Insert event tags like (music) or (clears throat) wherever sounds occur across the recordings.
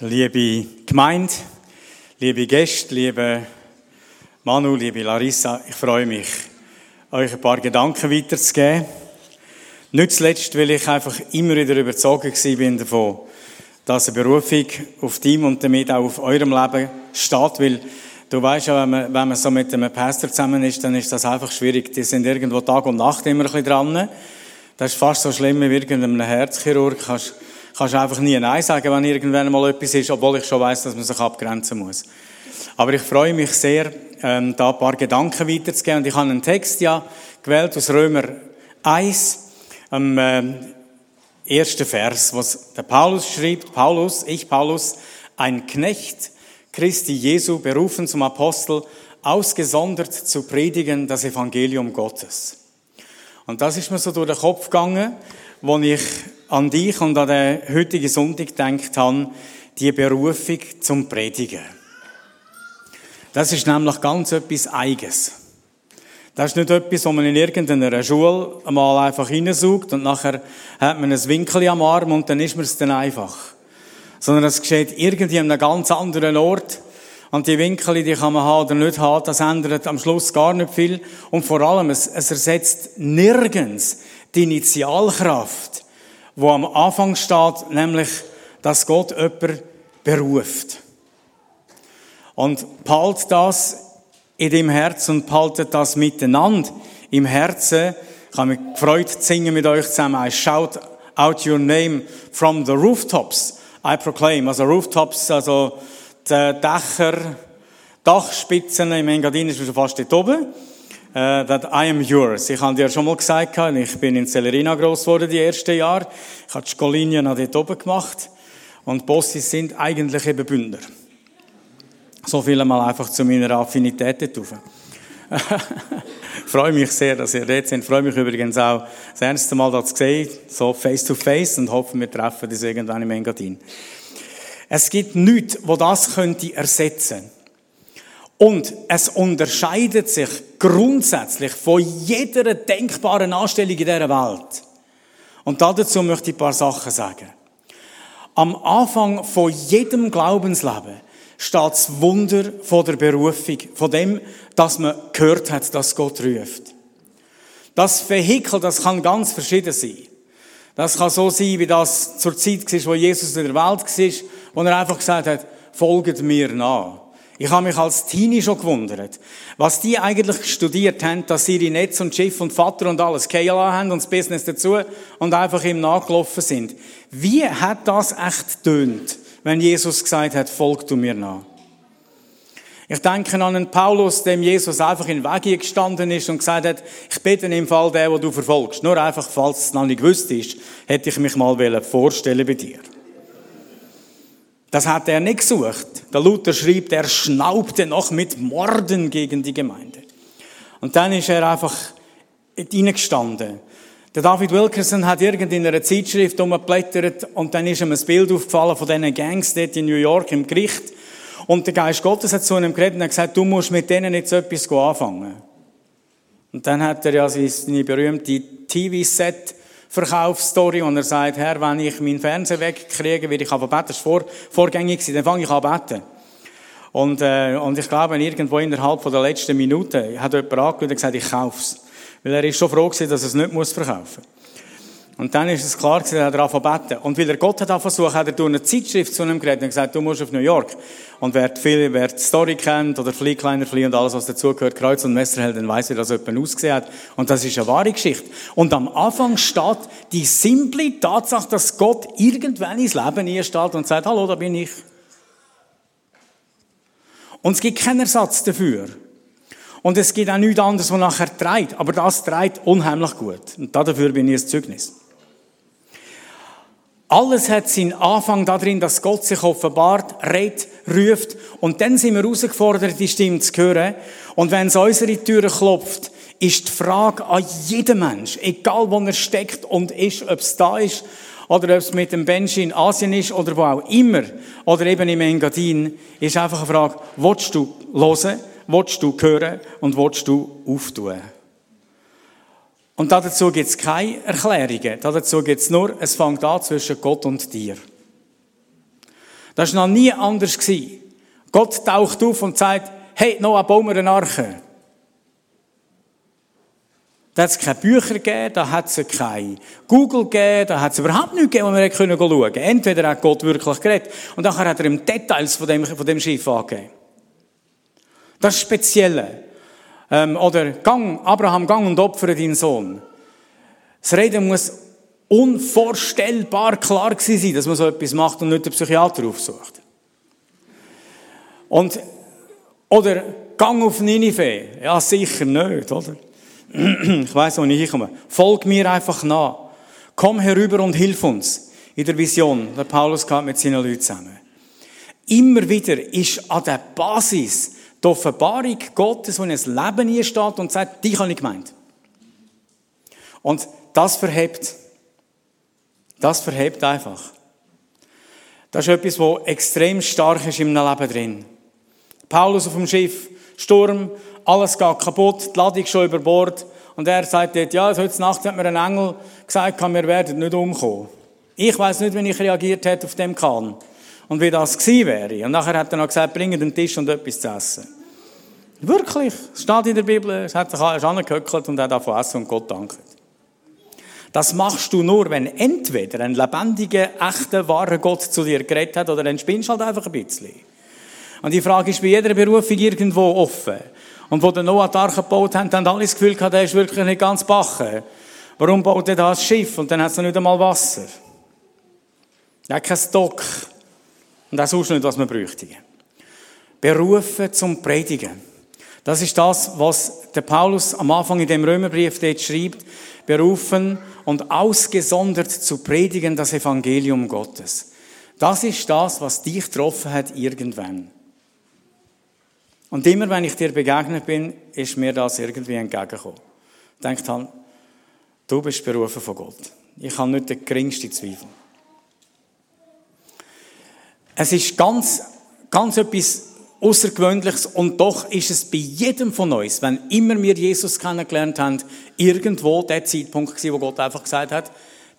Liebe Gemeinde, liebe Gäste, liebe Manu, liebe Larissa, ich freue mich, euch ein paar Gedanken weiterzugeben. Nicht zuletzt, weil ich einfach immer wieder überzeugt bin davon, dass eine Berufung auf dem und damit auch auf eurem Leben steht, weil du weißt ja, wenn man, wenn man so mit einem Pastor zusammen ist, dann ist das einfach schwierig. Die sind irgendwo Tag und Nacht immer ein bisschen dran. Das ist fast so schlimm wie irgendeinem Herzchirurg. Kannst, kannst einfach nie Nein sagen, wenn irgendwann mal etwas ist, obwohl ich schon weiß, dass man sich abgrenzen muss. Aber ich freue mich sehr, ähm, da ein paar Gedanken weiterzugeben. Und ich habe einen Text ja gewählt aus Römer 1, am ähm, ersten Vers, was der Paulus schrieb. Paulus, ich Paulus, ein Knecht Christi Jesu, berufen zum Apostel, ausgesondert zu predigen das Evangelium Gottes. Und das ist mir so durch den Kopf gegangen, wo ich an dich und an den heutigen Sonntag gedacht habe, die Berufung zum Predigen. Das ist nämlich ganz etwas Eiges. Das ist nicht etwas, wo man in irgendeiner Schule einmal einfach hineinsaugt und nachher hat man ein Winkel am Arm und dann ist man es dann einfach. Sondern es geschieht irgendwie an einem ganz anderen Ort. Und die Winkel, die kann man haben oder nicht haben, das ändert am Schluss gar nicht viel. Und vor allem, es, es ersetzt nirgends die Initialkraft, wo am Anfang steht, nämlich, dass Gott jemanden beruft. Und behalt das in deinem Herz und behaltet das miteinander im Herzen. Ich habe mich gefreut zu singen mit euch zusammen. I shout out your name from the rooftops. I proclaim. Also Rooftops, also die Dächer, Dachspitzen im Engadin ist schon fast dort oben. Uh, that I am yours. Ich habe dir schon mal gesagt, ich bin in Celerina groß geworden die ersten Jahre. Ich habe die Scolinien noch dort oben gemacht. Und Bossis sind eigentlich eben Bünder. So viel einmal einfach zu meiner Affinität dort rauf. (laughs) freue mich sehr, dass ihr dort seid. Freue mich übrigens auch, das erste Mal das sehen, so face to face und hoffe, wir treffen uns irgendwann im Engadin. Es gibt nichts, wo das könnte ersetzen. Und es unterscheidet sich grundsätzlich von jeder denkbaren Anstellung in dieser Welt. Und dazu möchte ich ein paar Sachen sagen. Am Anfang von jedem Glaubensleben steht das Wunder von der Berufung, von dem, dass man gehört hat, dass Gott ruft. Das Vehikel, das kann ganz verschieden sein. Das kann so sein, wie das zur Zeit war, wo Jesus in der Welt war, wo er einfach gesagt hat, folgt mir nach. Ich habe mich als Teenie schon gewundert, was die eigentlich studiert haben, dass sie ihre Netz und Schiff und Vater und alles KLA haben und das Business dazu und einfach ihm nachgelaufen sind. Wie hat das echt tönt, wenn Jesus gesagt hat, folg du mir nach? Ich denke an einen Paulus, dem Jesus einfach in den Weg gestanden ist und gesagt hat, ich bitte im Fall der, wo du verfolgst. Nur einfach, falls es noch nicht gewusst ist, hätte ich mich mal vorstellen bei dir. Das hat er nicht gesucht. Der Luther schreibt, er schnaubte noch mit Morden gegen die Gemeinde. Und dann ist er einfach hineingestanden. Der David Wilkerson hat irgend in einer Zeitschrift umgeblättert und dann ist ihm ein Bild aufgefallen von diesen Gangs dort in New York im Gericht. Und der Geist Gottes hat zu ihm geredet und hat gesagt, du musst mit denen jetzt etwas anfangen. Und dann hat er ja seine berühmte TV-Set Verkaufsstory, und er sagt, Herr, wenn ich meinen Fernseher wegkriege, werde ich aber beten. Das war vor, vorgängig, dann fange ich an beten. Und, äh, und ich glaube, irgendwo innerhalb von der letzten Minute hat jemand angeschaut und gesagt, ich kauf's. Weil er ist schon froh gewesen, dass er es nicht verkaufen muss. Und dann ist es klar gewesen, er angefangen beten. Und weil er Gott hat versucht, hat er durch eine Zeitschrift zu ihm geredet und gesagt, du musst auf New York. Und wer die, wer die Story kennt, oder Flieh, kleiner Flieh und alles, was dazugehört, Kreuz und Messerheld, dann weiss, wie das jemand ausgesehen hat. Und das ist eine wahre Geschichte. Und am Anfang steht die simple Tatsache, dass Gott irgendwann ins Leben einsteht und sagt, hallo, da bin ich. Und es gibt keinen Ersatz dafür. Und es gibt auch nichts anderes, was nachher treibt. Aber das treibt unheimlich gut. Und dafür bin ich ein Zeugnis. Alles hat seinen Anfang darin, dass Gott sich offenbart, redet, ruft. Und dann sind wir herausgefordert, die Stimme zu hören. Und wenn es unsere Türen klopft, ist die Frage an jeden Mensch, egal wo er steckt und ist, ob es da ist, oder ob es mit dem Benji in Asien ist, oder wo auch immer, oder eben im Engadin, ist einfach eine Frage, willst du hören, willst du hören und willst du auftun? Und dazu gibt es keine Erklärungen. Dazu gibt es nur, es fängt an zwischen Gott und dir. Das war noch nie anders. Gewesen. Gott taucht auf und sagt, hey, Noah, bauen wir eine Arche. Da hat es keine Bücher gegeben, da hat es kein Google gegeben, da hat es überhaupt nichts gegeben, wo wir schauen können. Entweder hat Gott wirklich geredet und nachher hat er ihm Details von dem, von dem Schiff angegeben. Das Spezielle. Ähm, oder gang, Abraham, gang und opfere deinen Sohn. Das Reden muss unvorstellbar klar gewesen sein, dass man so etwas macht und nicht den Psychiater aufsucht. Und, oder gang auf Ninive. Ja, sicher nicht, oder? (clears throat) ich weiß, wo ich hinkomme. Folg mir einfach nach. Komm herüber und hilf uns. In der Vision, der Paulus kam mit seinen Leuten zusammen. Immer wieder ist an der Basis die Offenbarung Gottes, wo in ein Leben steht und sagt, dich habe ich gemeint. Und das verhebt. Das verhebt einfach. Das ist etwas, was extrem stark ist im Leben drin. Paulus auf dem Schiff, Sturm, alles geht kaputt, die Ladung schon über Bord. Und er sagt dort, ja, heute Nacht hat mir ein Engel gesagt, wir werden nicht umkommen. Ich weiß nicht, wie ich reagiert hätte auf dem Kahn. Und wie das gewesen wäre. Und nachher hat er noch gesagt, bringe den Tisch und etwas zu essen. Wirklich. Es steht in der Bibel, es hat sich angehöckelt und hat davon essen und Gott dankt. Das machst du nur, wenn entweder ein lebendiger, echter, wahrer Gott zu dir geredet hat oder dann spinnst halt einfach ein bisschen. Und die Frage ist bei jeder Berufung irgendwo offen. Und wo der Noah die Arche gebaut hat, haben alle das Gefühl gehabt, der ist wirklich nicht ganz bachen. Warum baut er da ein Schiff und dann hat es nicht einmal Wasser? Er hat keinen Stock. Und das ist nicht, was man bräuchte. Berufen zum Predigen. Das ist das, was der Paulus am Anfang in dem Römerbrief dort schreibt. Berufen und ausgesondert zu predigen das Evangelium Gottes. Das ist das, was dich getroffen hat irgendwann. Und immer, wenn ich dir begegnet bin, ist mir das irgendwie entgegengekommen. Denkt halt, du bist berufen von Gott. Ich habe nicht den geringsten Zweifel. Es ist ganz, ganz etwas Außergewöhnliches und doch ist es bei jedem von uns, wenn immer wir Jesus kennengelernt haben, irgendwo der Zeitpunkt gewesen, wo Gott einfach gesagt hat,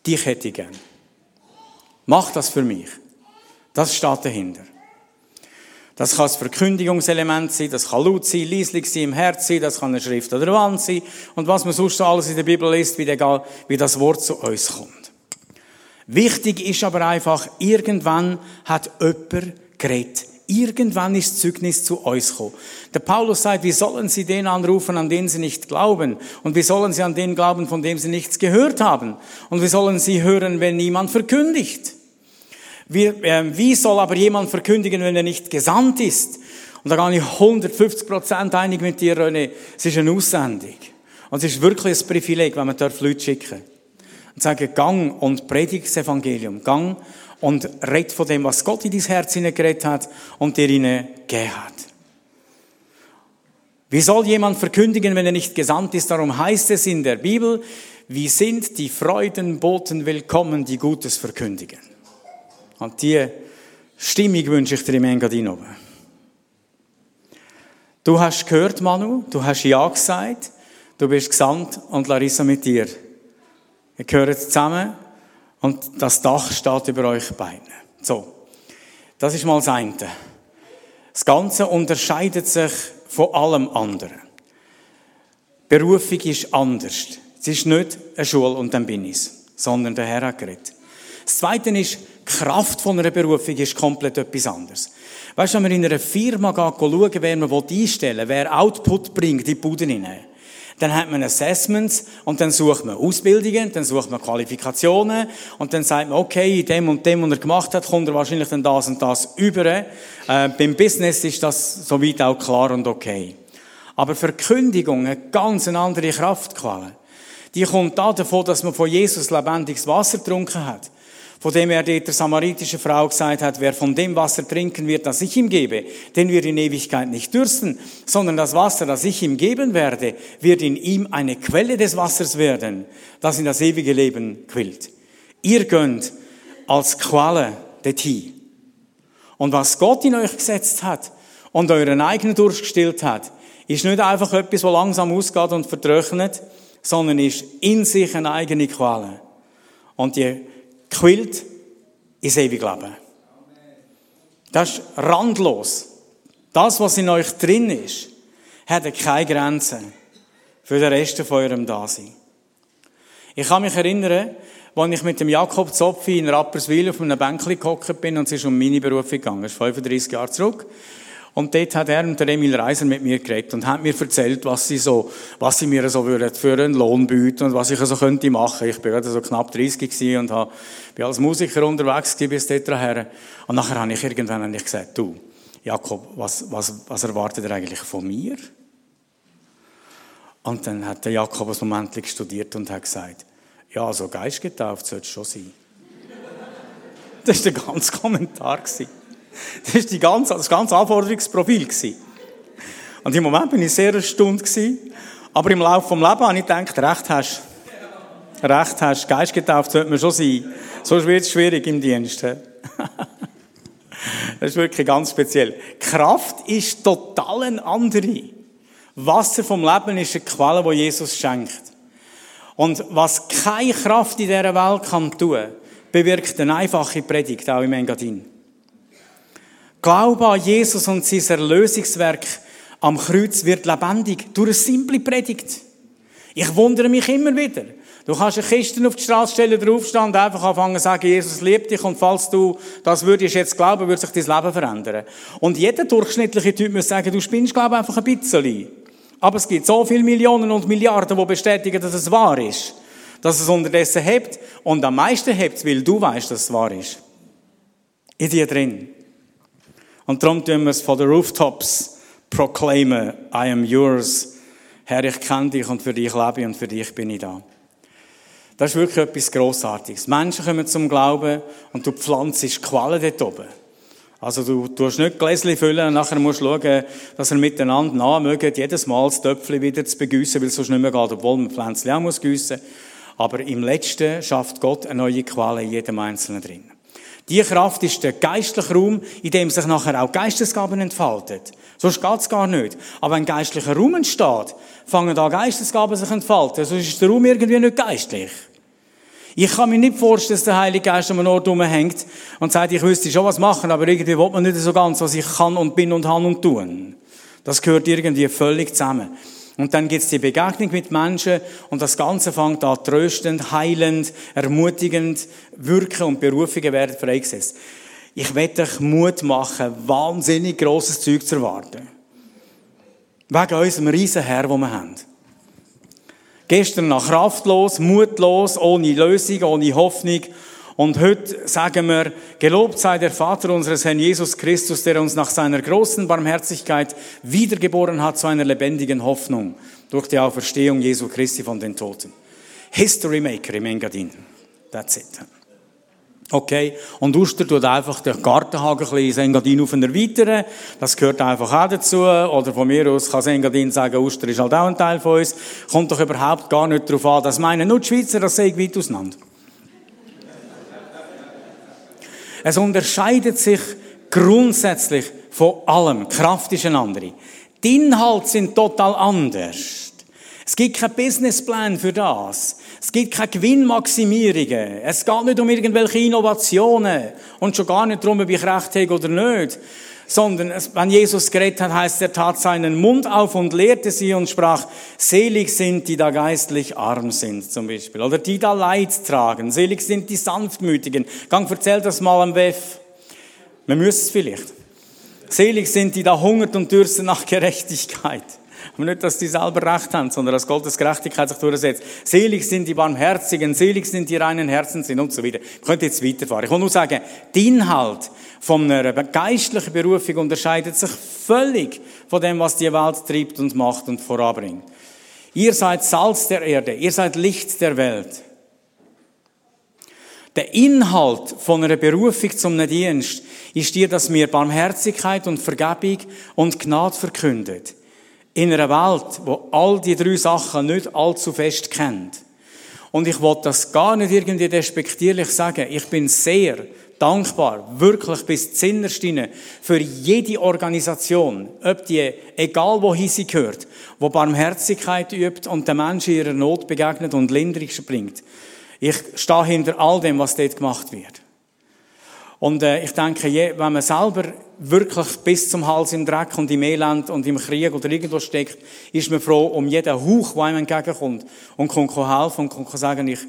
dich hätte ich gern. Mach das für mich. Das steht dahinter. Das kann ein Verkündigungselement sein, das kann laut sein, leislich sein, im Herz sein, das kann eine Schrift oder Wand sein und was man sonst alles in der Bibel liest, wie das Wort zu uns kommt. Wichtig ist aber einfach, irgendwann hat jemand geredet. Irgendwann ist Zeugnis zu uns gekommen. Der Paulus sagt, wie sollen sie den anrufen, an den sie nicht glauben? Und wie sollen sie an den glauben, von dem sie nichts gehört haben? Und wie sollen sie hören, wenn niemand verkündigt? Wie, äh, wie soll aber jemand verkündigen, wenn er nicht gesandt ist? Und da gehe ich 150 Prozent einig mit dir, René. Es ist eine Aussendung. Und es ist wirklich ein Privileg, wenn man Leute schicken und sagen, gang und predige das Evangelium. Gang und red von dem, was Gott in dein Herz hineingeredet hat und dir hineingegeben hat. Wie soll jemand verkündigen, wenn er nicht gesandt ist? Darum heißt es in der Bibel, wie sind die Freudenboten willkommen, die Gutes verkündigen. Und diese Stimmung wünsche ich dir im Engadin oben. Du hast gehört, Manu, du hast Ja gesagt, du bist gesandt und Larissa mit dir. Ihr gehört zusammen und das Dach steht über euch beiden. So. Das ist mal das eine. Das Ganze unterscheidet sich von allem anderen. Berufung ist anders. Es ist nicht eine Schule und dann bin ich's, sondern der Herr hat geredet. Das Zweite ist, die Kraft von einer Berufung ist komplett etwas anderes. Weißt du, wenn man in einer Firma schauen, wer man einstellen will, wer Output bringt, die Buden hinein. Dann hat man Assessments und dann sucht man Ausbildungen, dann sucht man Qualifikationen und dann sagt man, okay, in dem und dem, was er gemacht hat, kommt er wahrscheinlich dann das und das über. Äh, beim Business ist das soweit auch klar und okay. Aber Verkündigung, eine ganz andere Kraftquelle. Die kommt da davon, dass man von Jesus lebendiges Wasser getrunken hat von dem er der samaritischen Frau gesagt hat, wer von dem Wasser trinken wird, das ich ihm gebe, den wird in Ewigkeit nicht dürsten, sondern das Wasser, das ich ihm geben werde, wird in ihm eine Quelle des Wassers werden, das in das ewige Leben quillt. Ihr gönnt als Quelle dorthin. Und was Gott in euch gesetzt hat und euren eigenen Durst hat, ist nicht einfach etwas, was langsam ausgeht und vertrocknet, sondern ist in sich eine eigene Quelle. Und die quillt ins ewige Leben. Das ist randlos. Das, was in euch drin ist, hat keine Grenzen für den Rest von eurem Dasein. Ich kann mich erinnern, als ich mit dem Jakob Zopfi in Rapperswil auf einem Bänkchen gehockt bin und es ist um meine Berufung gegangen. Das ist 35 Jahre zurück. Und dort hat er und der Emil Reiser mit mir geredet und hat mir erzählt, was sie so, was sie mir so für einen Lohn bieten und was ich so könnte machen. Ich bin gerade so knapp 30 gewesen und habe, bin als Musiker unterwegs gewesen bis dort her. Und nachher habe ich irgendwann gesagt, du, Jakob, was, was, was erwartet ihr eigentlich von mir? Und dann hat der Jakob ein Moment studiert und hat gesagt, ja, so also geistgetauft sollte es schon sein. (laughs) Das war der ganze Kommentar. (laughs) Das war die ganze, das ganze Anforderungsprofil. Und im Moment bin ich sehr erstaunt. Aber im Laufe des Lebens habe ich gedacht, recht hast Recht hast, geistgetauft sollte man schon sein. Sonst wird es schwierig im Dienst. (laughs) das ist wirklich ganz speziell. Kraft ist total eine andere. Wasser vom Leben ist eine Quelle, die Jesus schenkt. Und was keine Kraft in dieser Welt kann tun, bewirkt eine einfache Predigt, auch im Engadin. Glaube an Jesus und sein Erlösungswerk am Kreuz wird lebendig durch eine simple Predigt. Ich wundere mich immer wieder. Du kannst eine Kiste auf die Straße stellen, draufstehen und einfach anfangen zu sagen, Jesus liebt dich und falls du das würdest jetzt glauben, würde sich dein Leben verändern. Und jeder durchschnittliche Typ muss sagen, du spinnst, glaube ich, einfach ein bisschen. Aber es gibt so viele Millionen und Milliarden, die bestätigen, dass es wahr ist. Dass es unterdessen hebt. Und am meisten hebt weil du weißt, dass es wahr ist. In dir drin. Und darum tun wir es von den Rooftops proclaimen, I am yours. Herr, ich kenne dich und für dich lebe ich und für dich bin ich da. Das ist wirklich etwas Grossartiges. Menschen kommen zum Glauben und du pflanzt Qualen dort oben. Also du tust nicht Gläschen füllen und nachher musst du schauen, dass er miteinander nachmögen, jedes Mal das Töpfchen wieder zu begüssen, weil es sonst nicht mehr geht, obwohl man Pflänzchen auch muss gießen. Aber im Letzten schafft Gott eine neue Qual in jedem Einzelnen drin. Die Kraft ist der geistliche Raum, in dem sich nachher auch Geistesgaben entfaltet. Sonst geht's gar nicht. Aber wenn geistlicher Raum entsteht, fangen da Geistesgaben sich entfalten. Sonst ist der Raum irgendwie nicht geistlich. Ich kann mir nicht vorstellen, dass der Heilige Geist an einem Ort rumhängt und sagt, ich wüsste schon was machen, aber irgendwie will man nicht so ganz, was ich kann und bin und han und tun. Das gehört irgendwie völlig zusammen. Und dann gibt's die Begegnung mit Menschen und das Ganze fängt an tröstend, heilend, ermutigend, wirken und Berufungen werden freigesetzt. Ich werde euch Mut machen, wahnsinnig grosses Zeug zu erwarten. Wegen unserem riesen Herr, den wir haben. Gestern noch kraftlos, mutlos, ohne Lösung, ohne Hoffnung. Und heute sagen wir, gelobt sei der Vater unseres Herrn Jesus Christus, der uns nach seiner großen Barmherzigkeit wiedergeboren hat zu einer lebendigen Hoffnung durch die Auferstehung Jesu Christi von den Toten. History Maker im Engadin. That's it. Okay. Und Uster tut einfach den Gartenhagen ein bisschen Engadin auf erweitern. Das gehört einfach auch dazu. Oder von mir aus kann Engadin sagen, Uster ist halt auch ein Teil von uns. Kommt doch überhaupt gar nicht darauf an. Das meinen nur die Schweizer, das sehe ich weit auseinander. Es unterscheidet sich grundsätzlich von allem. Die Kraft ist eine andere. Die Inhalte sind total anders. Es gibt keinen Businessplan für das. Es gibt keine Gewinnmaximierungen. Es geht nicht um irgendwelche Innovationen. Und schon gar nicht darum, ob ich recht habe oder nicht. Sondern, wenn Jesus geredet hat, heißt er tat seinen Mund auf und lehrte sie und sprach, selig sind, die da geistlich arm sind, zum Beispiel. Oder die da Leid tragen. Selig sind die Sanftmütigen. Gang, erzähl das mal am WEF. Man müsste es vielleicht. Selig sind, die da hungert und dürsten nach Gerechtigkeit. Aber nicht, dass die selber Recht haben, sondern dass Gottes Gerechtigkeit sich durchsetzt. Selig sind die Barmherzigen, selig sind die reinen Herzen sind und so weiter. Ich könnte jetzt weiterfahren. Ich will nur sagen, der Inhalt von einer geistlichen Berufung unterscheidet sich völlig von dem, was die Welt treibt und macht und voranbringt. Ihr seid Salz der Erde, ihr seid Licht der Welt. Der Inhalt von einer Berufung zum Dienst ist dir, dass mir Barmherzigkeit und Vergebung und Gnade verkündet in einer Welt, wo all die drei Sachen nicht allzu fest kennt. Und ich wollte das gar nicht irgendwie despektierlich sagen. Ich bin sehr dankbar, wirklich bis zinnerst für jede Organisation, ob die, egal wohin sie gehört, wo Barmherzigkeit übt und den Menschen ihrer Not begegnet und Linderung bringt. Ich stehe hinter all dem, was dort gemacht wird. Und äh, ich denke, je, wenn man selber wirklich bis zum Hals im Dreck und im Elend und im Krieg oder irgendwo steckt, ist man froh um jeden Hauch, der einem entgegenkommt und kann helfen und kann sagen, ich,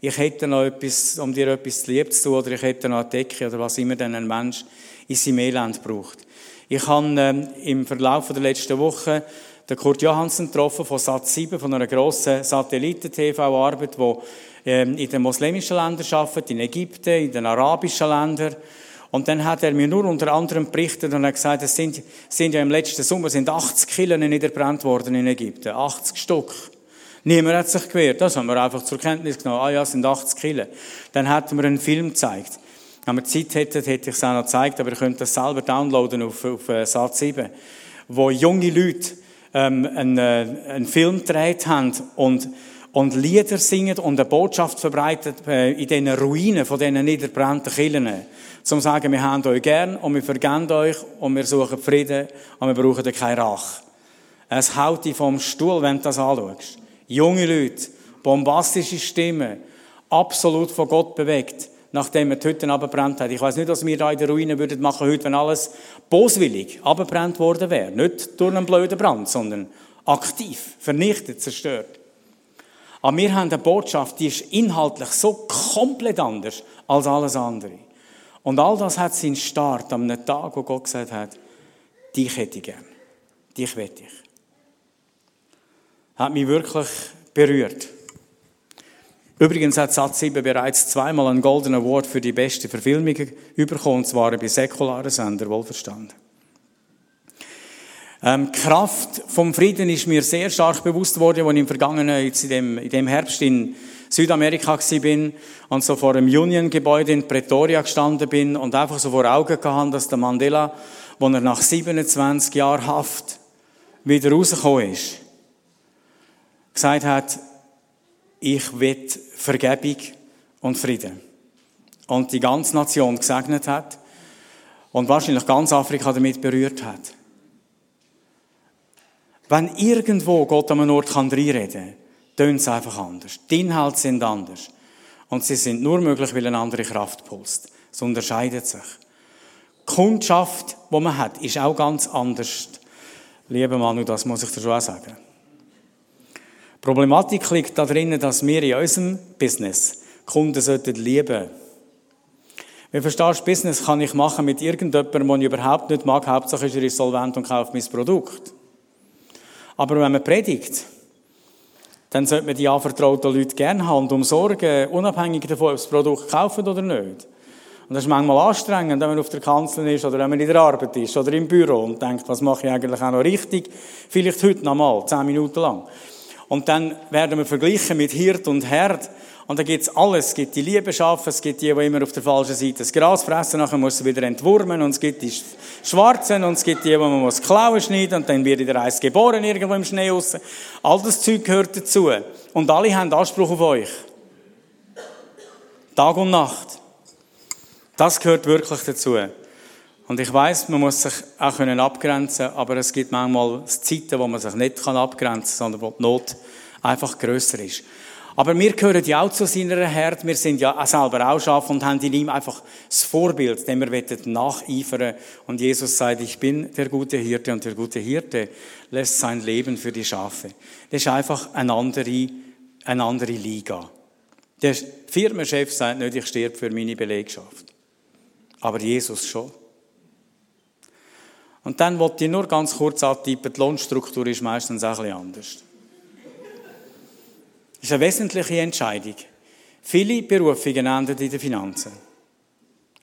ich hätte noch etwas, um dir etwas zu lieb zu tun oder ich hätte noch eine Decke oder was immer denn ein Mensch in seinem Elend braucht. Ich habe ähm, im Verlauf der letzten Woche den Kurt Johansen getroffen von Sat7, von einer grossen Satelliten-TV-Arbeit, ähm, in den muslimischen Ländern arbeitet, in Ägypten, in den arabischen Ländern. Und dann hat er mir nur unter anderem berichtet und hat gesagt, es sind, sind ja im letzten Sommer sind 80 Killen niederbrannt worden in Ägypten. 80 Stück. Niemand hat sich gewehrt. Das haben wir einfach zur Kenntnis genommen. Ah ja, es sind 80 Killen. Dann hat mir einen Film gezeigt. Wenn wir Zeit hätten, hätte ich es auch noch gezeigt, aber ihr könnt das selber downloaden auf, auf äh, Sat 7, wo junge Leute ähm, einen, äh, einen Film gedreht haben und und Lieder singen und eine Botschaft verbreitet äh, in diesen Ruinen von diesen niederbrannten Kirchen. Zum sagen, wir haben euch gern und wir vergeben euch und wir suchen Frieden und wir brauchen keine Rache. Es haut dich vom Stuhl, wenn du das anschaust. Junge Leute, bombastische Stimmen, absolut von Gott bewegt, nachdem er die Hütten abgebrannt hat. Ich weiß nicht, was wir da in den Ruinen würden machen heute, wenn alles boswillig abgebrannt worden wäre. Nicht durch einen blöden Brand, sondern aktiv, vernichtet, zerstört. Aber wir haben eine Botschaft, die ist inhaltlich so komplett anders als alles andere. Und all das hat seinen Start am Tag, wo Gott gesagt hat, dich hätte ich gern. Dich wette ich. Hat mich wirklich berührt. Übrigens hat Satz 7 bereits zweimal einen Golden Award für die beste Verfilmung bekommen, und zwar bei säkularen Sender, wohlverstanden. Ähm, die Kraft vom Frieden ist mir sehr stark bewusst worden, als ich im vergangenen, jetzt in dem, in dem Herbst in Südamerika bin und so vor einem Union-Gebäude in Pretoria gestanden bin und einfach so vor Augen gehabt, dass der Mandela, wo er nach 27 Jahren Haft wieder rausgekommen ist, gesagt hat, ich will Vergebung und Frieden. Und die ganze Nation gesegnet hat und wahrscheinlich ganz Afrika damit berührt hat. Wenn irgendwo Gott an einem Ort kann reinreden kann, tönt es einfach anders. Die Inhalte sind anders. Und sie sind nur möglich, weil eine andere Kraft pulst. Es unterscheidet sich. Die Kundschaft, die man hat, ist auch ganz anders. Lieber Manu, das muss ich dir schon auch sagen. Die Problematik liegt darin, dass wir in unserem Business Kunden sollten lieben. Verstehst du, Business kann ich machen mit irgendjemandem, den ich überhaupt nicht mag. Hauptsache ist er insolvent und kauft mein Produkt. Aber wenn man predigt, dann sollte man die anvertrauten Leute gerne haben und umsorgen, unabhängig davon, ob das Produkt kaufen oder nicht. Und das ist manchmal anstrengend, wenn man auf der Kanzel ist oder wenn man in der Arbeit ist oder im Büro und denkt, was mache ich eigentlich auch noch richtig? Vielleicht heute noch mal, zehn Minuten lang. Und dann werden wir verglichen mit Hirt und Herd. Und da gibt's alles. Es gibt die Liebeschafen, es gibt die, die immer auf der falschen Seite das Gras fressen, nachher muss sie wieder entwurmen, und es gibt die Schwarzen, und es gibt die, die man muss Klauen schneiden, und dann wird wieder eins geboren, irgendwo im Schnee raus. All das Zeug gehört dazu. Und alle haben Anspruch auf euch. Tag und Nacht. Das gehört wirklich dazu. Und ich weiß, man muss sich auch können abgrenzen, aber es gibt manchmal Zeiten, wo man sich nicht abgrenzen kann, sondern wo die Not einfach grösser ist. Aber wir gehören ja auch zu seiner Herd. Wir sind ja selber auch Schafe und haben in ihm einfach das Vorbild, dem wir nacheifern Und Jesus sagt, ich bin der gute Hirte und der gute Hirte lässt sein Leben für die Schafe. Das ist einfach eine andere, eine andere Liga. Der Firmenchef sagt nicht, ich sterbe für meine Belegschaft. Aber Jesus schon. Und dann wollte ich nur ganz kurz antippen, die Lohnstruktur ist meistens auch ein bisschen anders. Das ist eine wesentliche Entscheidung. Viele Berufungen enden in den Finanzen.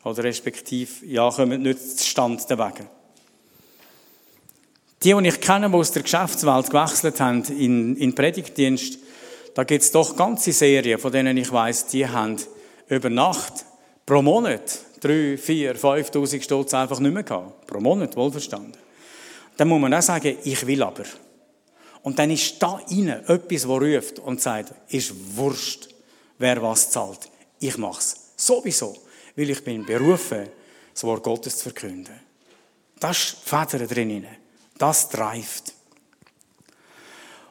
Oder respektive, ja, kommen nicht zustande wegen. Die, die ich kenne, die aus der Geschäftswelt gewechselt haben in, in Predigtdienst, da gibt es doch ganze Serien, von denen ich weiß, die haben über Nacht pro Monat drei, vier, 5'000 Stutz einfach nicht mehr gehabt. Pro Monat, wohlverstanden. Dann muss man auch sagen, ich will aber. Und dann ist da innen etwas, das ruft und sagt, ist Wurscht, wer was zahlt. Ich mach's. Sowieso. Weil ich bin berufen, das Wort Gottes zu verkünden. Das ist Feder drin. Das treibt.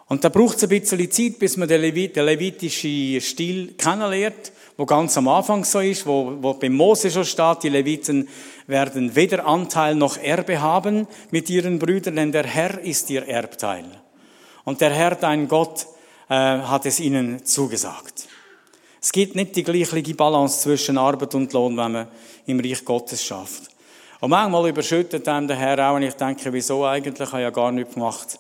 Und da braucht es ein bisschen Zeit, bis man den levitischen Stil kennenlernt, wo ganz am Anfang so ist, wo, wo bei Mose schon steht, die Leviten werden weder Anteil noch Erbe haben mit ihren Brüdern, denn der Herr ist ihr Erbteil. Und der Herr, dein Gott, äh, hat es ihnen zugesagt. Es gibt nicht die gleiche Balance zwischen Arbeit und Lohn, wenn man im Reich Gottes schafft. Und manchmal überschüttet einem der Herr auch, und ich denke, wieso eigentlich, ich habe ja gar nichts gemacht.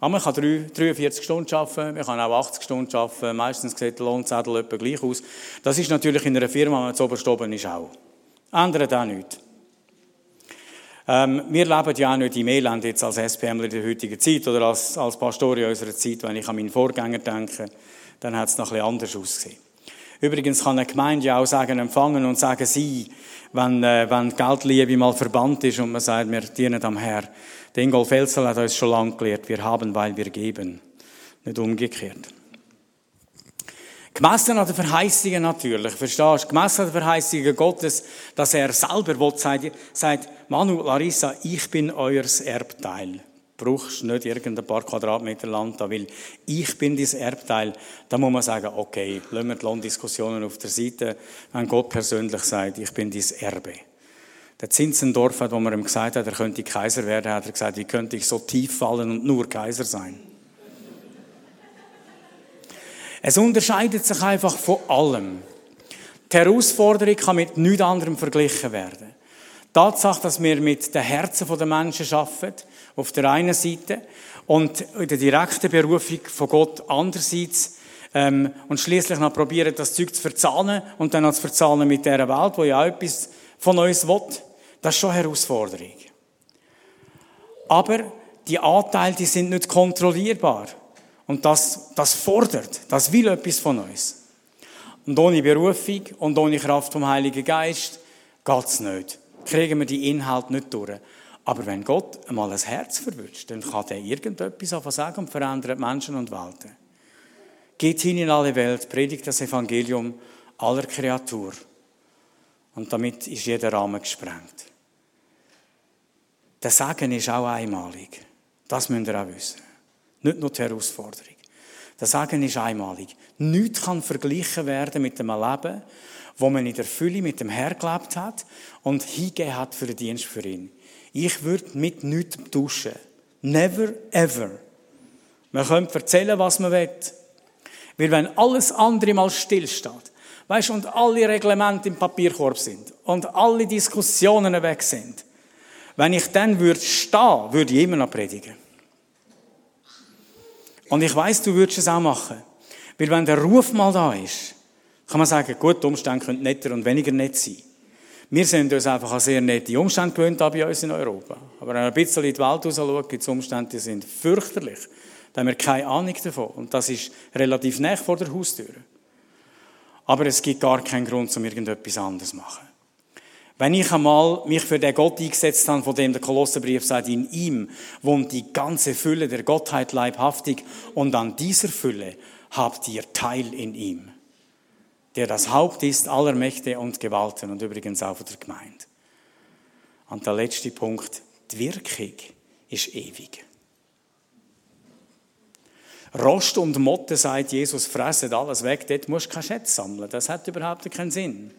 Aber man kann 43 Stunden arbeiten, man kann auch 80 Stunden arbeiten, meistens sieht der Lohnzettel etwa gleich aus. Das ist natürlich in einer Firma, wenn man zu oberst oben ist, auch. Ändert auch nichts. Ähm, wir leben ja auch nicht im Elend jetzt als SPM in der heutigen Zeit oder als, als Pastor in unserer Zeit. Wenn ich an meinen Vorgänger denke, dann hat es noch ein anders ausgesehen. Übrigens kann eine Gemeinde ja auch sagen, empfangen und sagen sie, wenn, äh, wenn Geldliebe mal verbannt ist und man sagt, wir dienen am Herr. Ingolf Elsel hat uns schon lange gelehrt, wir haben, weil wir geben. Nicht umgekehrt. Gemessen an den Verheißungen natürlich, verstehst du? Gemessen an den Verheißungen Gottes, dass er selber will, sagt, sagt, Manu, Larissa, ich bin euers Erbteil. Brauchst nicht irgendein paar Quadratmeter Land da, weil ich bin dein Erbteil. Da muss man sagen, okay, lassen wir die Lohndiskussionen auf der Seite, wenn Gott persönlich sagt, ich bin dein Erbe. Der Zinzendorf, wo man ihm gesagt hat, er könnte Kaiser werden, hat er gesagt, wie könnte ich so tief fallen und nur Kaiser sein? Es unterscheidet sich einfach von allem. Die Herausforderung kann mit nichts anderem verglichen werden. Die Tatsache, dass wir mit den Herzen der Menschen arbeiten, auf der einen Seite, und in der direkten Berufung von Gott andererseits, ähm, und schließlich noch probieren, das Zeug zu verzahnen und dann noch zu verzahnen mit dieser Welt, wo ja auch etwas von uns will. Das ist schon eine Herausforderung. Aber die Anteile, die sind nicht kontrollierbar. Und das, das fordert, das will etwas von uns. Und ohne Berufung und ohne Kraft vom Heiligen Geist geht's nicht. Kriegen wir die Inhalte nicht durch. Aber wenn Gott einmal ein Herz verwünscht, dann kann er irgendetwas sagen und verändert Menschen und Welten. Geht hin in alle Welt, predigt das Evangelium aller Kreatur. Und damit ist jeder Rahmen gesprengt. Der Segen ist auch einmalig. Das müsst ihr auch wissen. Nicht nur die Herausforderung. Der Sagen ist einmalig. Nichts kann verglichen werden mit dem Leben, wo man in der Fülle mit dem Herr gelebt hat und hingegeben hat für den Dienst für ihn. Ich würde mit nichts tauschen. Never ever. Man könnte erzählen, was man will. Weil wenn alles andere mal stillsteht, weißt, und alle Reglemente im Papierkorb sind und alle Diskussionen weg sind, wenn ich dann würde stehen, würde ich immer noch predigen. Und ich weiß, du würdest es auch machen. Weil wenn der Ruf mal da ist, kann man sagen, gut, die Umstände können netter und weniger nett sein. Wir sind uns einfach an sehr nette Umstände gewöhnt bei uns in Europa. Aber wenn man ein bisschen in die Welt raus schaut, gibt es Umstände, die sind fürchterlich. Da haben wir keine Ahnung davon. Und das ist relativ nah vor der Haustür. Aber es gibt gar keinen Grund, um irgendetwas anderes zu machen. Wenn ich einmal mich für den Gott eingesetzt habe, von dem der Kolosserbrief sagt, in ihm wohnt die ganze Fülle der Gottheit leibhaftig und an dieser Fülle habt ihr Teil in ihm, der das Haupt ist aller Mächte und Gewalten und übrigens auch der Gemeinde. Und der letzte Punkt, die Wirkung ist ewig. Rost und Motte, sagt Jesus, fressen alles weg, dort musst du keinen Schätze sammeln. Das hat überhaupt keinen Sinn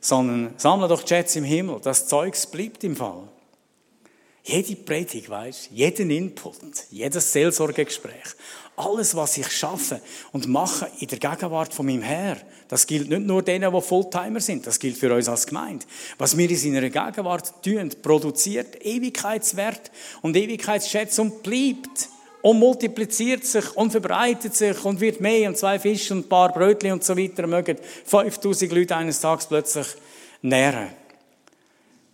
sondern sammle doch Jets im Himmel. Das Zeugs bleibt im Fall. Jede Predigt, weißt, jeden Input, jedes Seelsorgegespräch, alles, was ich schaffe und mache in der Gegenwart von meinem Herr, das gilt nicht nur denen, die Fulltimer sind, das gilt für uns als Gemeinde. Was wir in seiner Gegenwart tun, produziert Ewigkeitswert und Ewigkeitsschätzung bleibt und multipliziert sich und verbreitet sich und wird mehr und zwei Fische und ein paar Brötchen und so weiter mögen 5000 Leute eines Tages plötzlich nähren.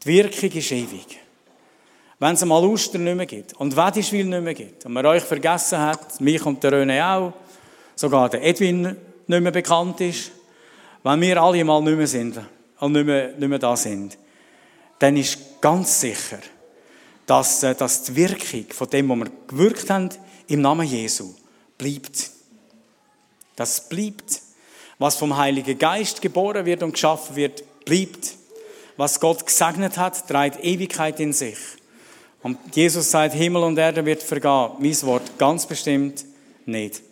Die Wirkung ist ewig. Wenn es mal Ostern nicht mehr gibt und Wedischwil nicht mehr gibt und man euch vergessen hat, mich und der René auch, sogar der Edwin nicht mehr bekannt ist, wenn wir alle mal nicht mehr sind und nicht mehr, nicht mehr da sind, dann ist ganz sicher, dass, äh, dass die Wirkung von dem, was wir gewirkt haben, im Namen Jesu bleibt. Das bleibt. Was vom Heiligen Geist geboren wird und geschaffen wird, bleibt. Was Gott gesegnet hat, trägt Ewigkeit in sich. Und Jesus sagt, Himmel und Erde wird vergehen. Mein Wort ganz bestimmt nicht.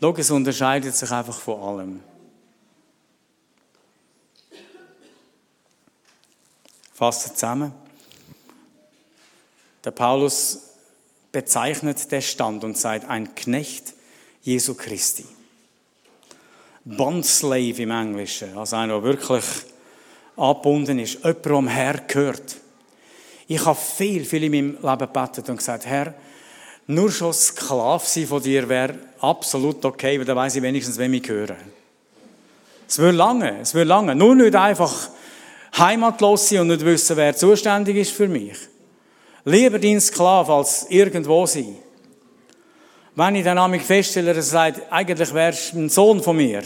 Schau, es unterscheidet sich einfach von allem. Fassen zusammen. Der Paulus bezeichnet den Stand und sagt, ein Knecht Jesu Christi. Bondslave im Englischen, also einer, der wirklich angebunden ist, jemand, der am Herr gehört. Ich habe viel, viel in meinem Leben gebetet und gesagt, Herr, nur schon Sklave sein von dir wäre absolut okay, weil dann weiss ich wenigstens, wem ich höre. Es wird lange, es wird lange. Nur nicht einfach heimatlos sein und nicht wissen, wer zuständig ist für mich. Lieber dein Sklave als irgendwo sein. Wenn ich dann mich feststelle, dass er sagt, eigentlich wärst du ein Sohn von mir,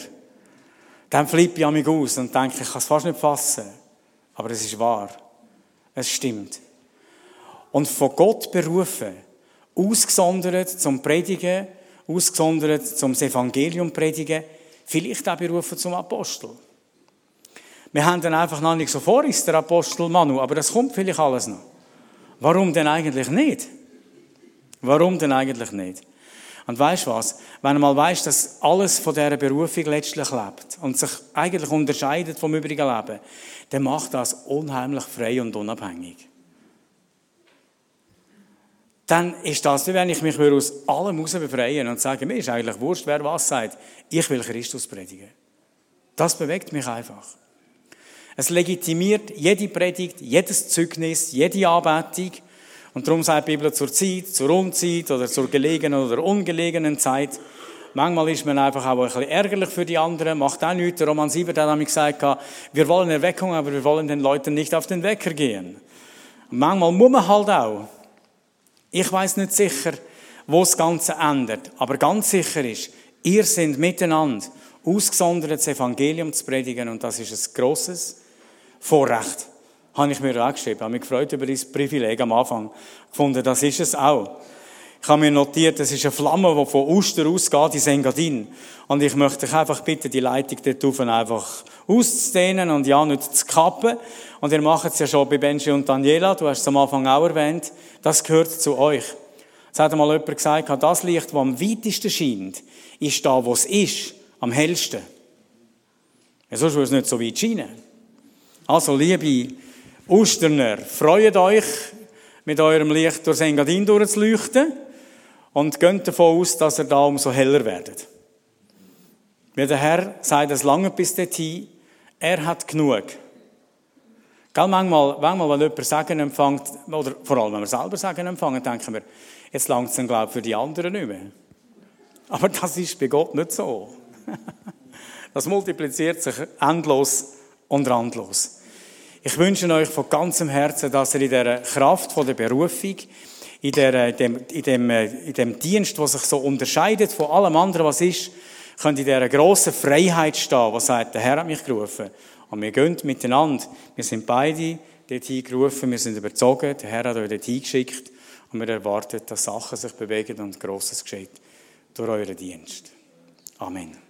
dann flippe ich mich aus und denke, ich kann es fast nicht fassen. Aber es ist wahr. Es stimmt. Und von Gott berufen, ausgesondert zum Predigen, ausgesondert zum Evangelium predigen, vielleicht auch berufen zum Apostel. Wir haben dann einfach noch nicht so vor, ist der Apostel Manu, aber das kommt vielleicht alles noch. Warum denn eigentlich nicht? Warum denn eigentlich nicht? Und weißt du was? Wenn man mal weiß, dass alles von dieser Berufung letztlich lebt und sich eigentlich unterscheidet vom übrigen Leben, dann macht das unheimlich frei und unabhängig dann ist das, wie wenn ich mich aus allem heraus befreien und sage, mir ist eigentlich wurscht, wer was sagt. Ich will Christus predigen. Das bewegt mich einfach. Es legitimiert jede Predigt, jedes Zeugnis, jede Anbetung. Und darum sagt die Bibel zur Zeit, zur Unzeit oder zur gelegenen oder ungelegenen Zeit. Manchmal ist man einfach auch ein bisschen ärgerlich für die anderen, macht auch nichts. Der Roman Sieber hat nämlich gesagt, wir wollen Erweckung, aber wir wollen den Leuten nicht auf den Wecker gehen. Und manchmal muss man halt auch ich weiß nicht sicher, wo das Ganze endet, aber ganz sicher ist, ihr seid miteinander ausgesondert, das Evangelium zu predigen und das ist ein grosses Vorrecht. Habe ich mir auch geschrieben, habe mich gefreut über dieses Privileg am Anfang. Gefunden, das ist es auch. Ich habe mir notiert, das ist eine Flamme, die von Oster ausgeht in Engadin. Und ich möchte dich einfach bitten, die Leitung dort einfach auszudehnen und ja nicht zu kappen. Und ihr macht es ja schon bei Benji und Daniela, du hast es am Anfang auch erwähnt, das gehört zu euch. Es hat einmal jemand gesagt, das Licht, das am weitesten scheint, ist da, wo es ist, am hellsten. Ja, sonst würde es nicht so weit scheinen. Also, liebe Osterner, freut euch, mit eurem Licht durchs Engadin durchzuleuchten und geht davon aus, dass ihr da umso heller werdet. Weil der Herr sagt es lange bis dorthin, er hat genug. Gell, manchmal, manchmal, wenn jemand Sagen empfängt, oder vor allem, wenn wir selber Sagen empfangen, denken wir, jetzt langt es dann, glaube für die anderen nicht mehr. Aber das ist bei Gott nicht so. (laughs) Das multipliziert sich endlos und randlos. Ich wünsche euch von ganzem Herzen, dass ihr in der Kraft der Berufung, in, der, in, dem, in, dem, in dem Dienst, der sich so unterscheidet von allem anderen, was ist, könnt in dieser grossen Freiheit stehen, was sagt, der Herr hat mich gerufen. Und wir gehen miteinander. Wir sind beide dorthin gerufen, wir sind überzogen, der Herr hat euch dorthin geschickt und wir erwarten, dass Sachen sich bewegen und Grosses geschieht durch euren Dienst. Amen.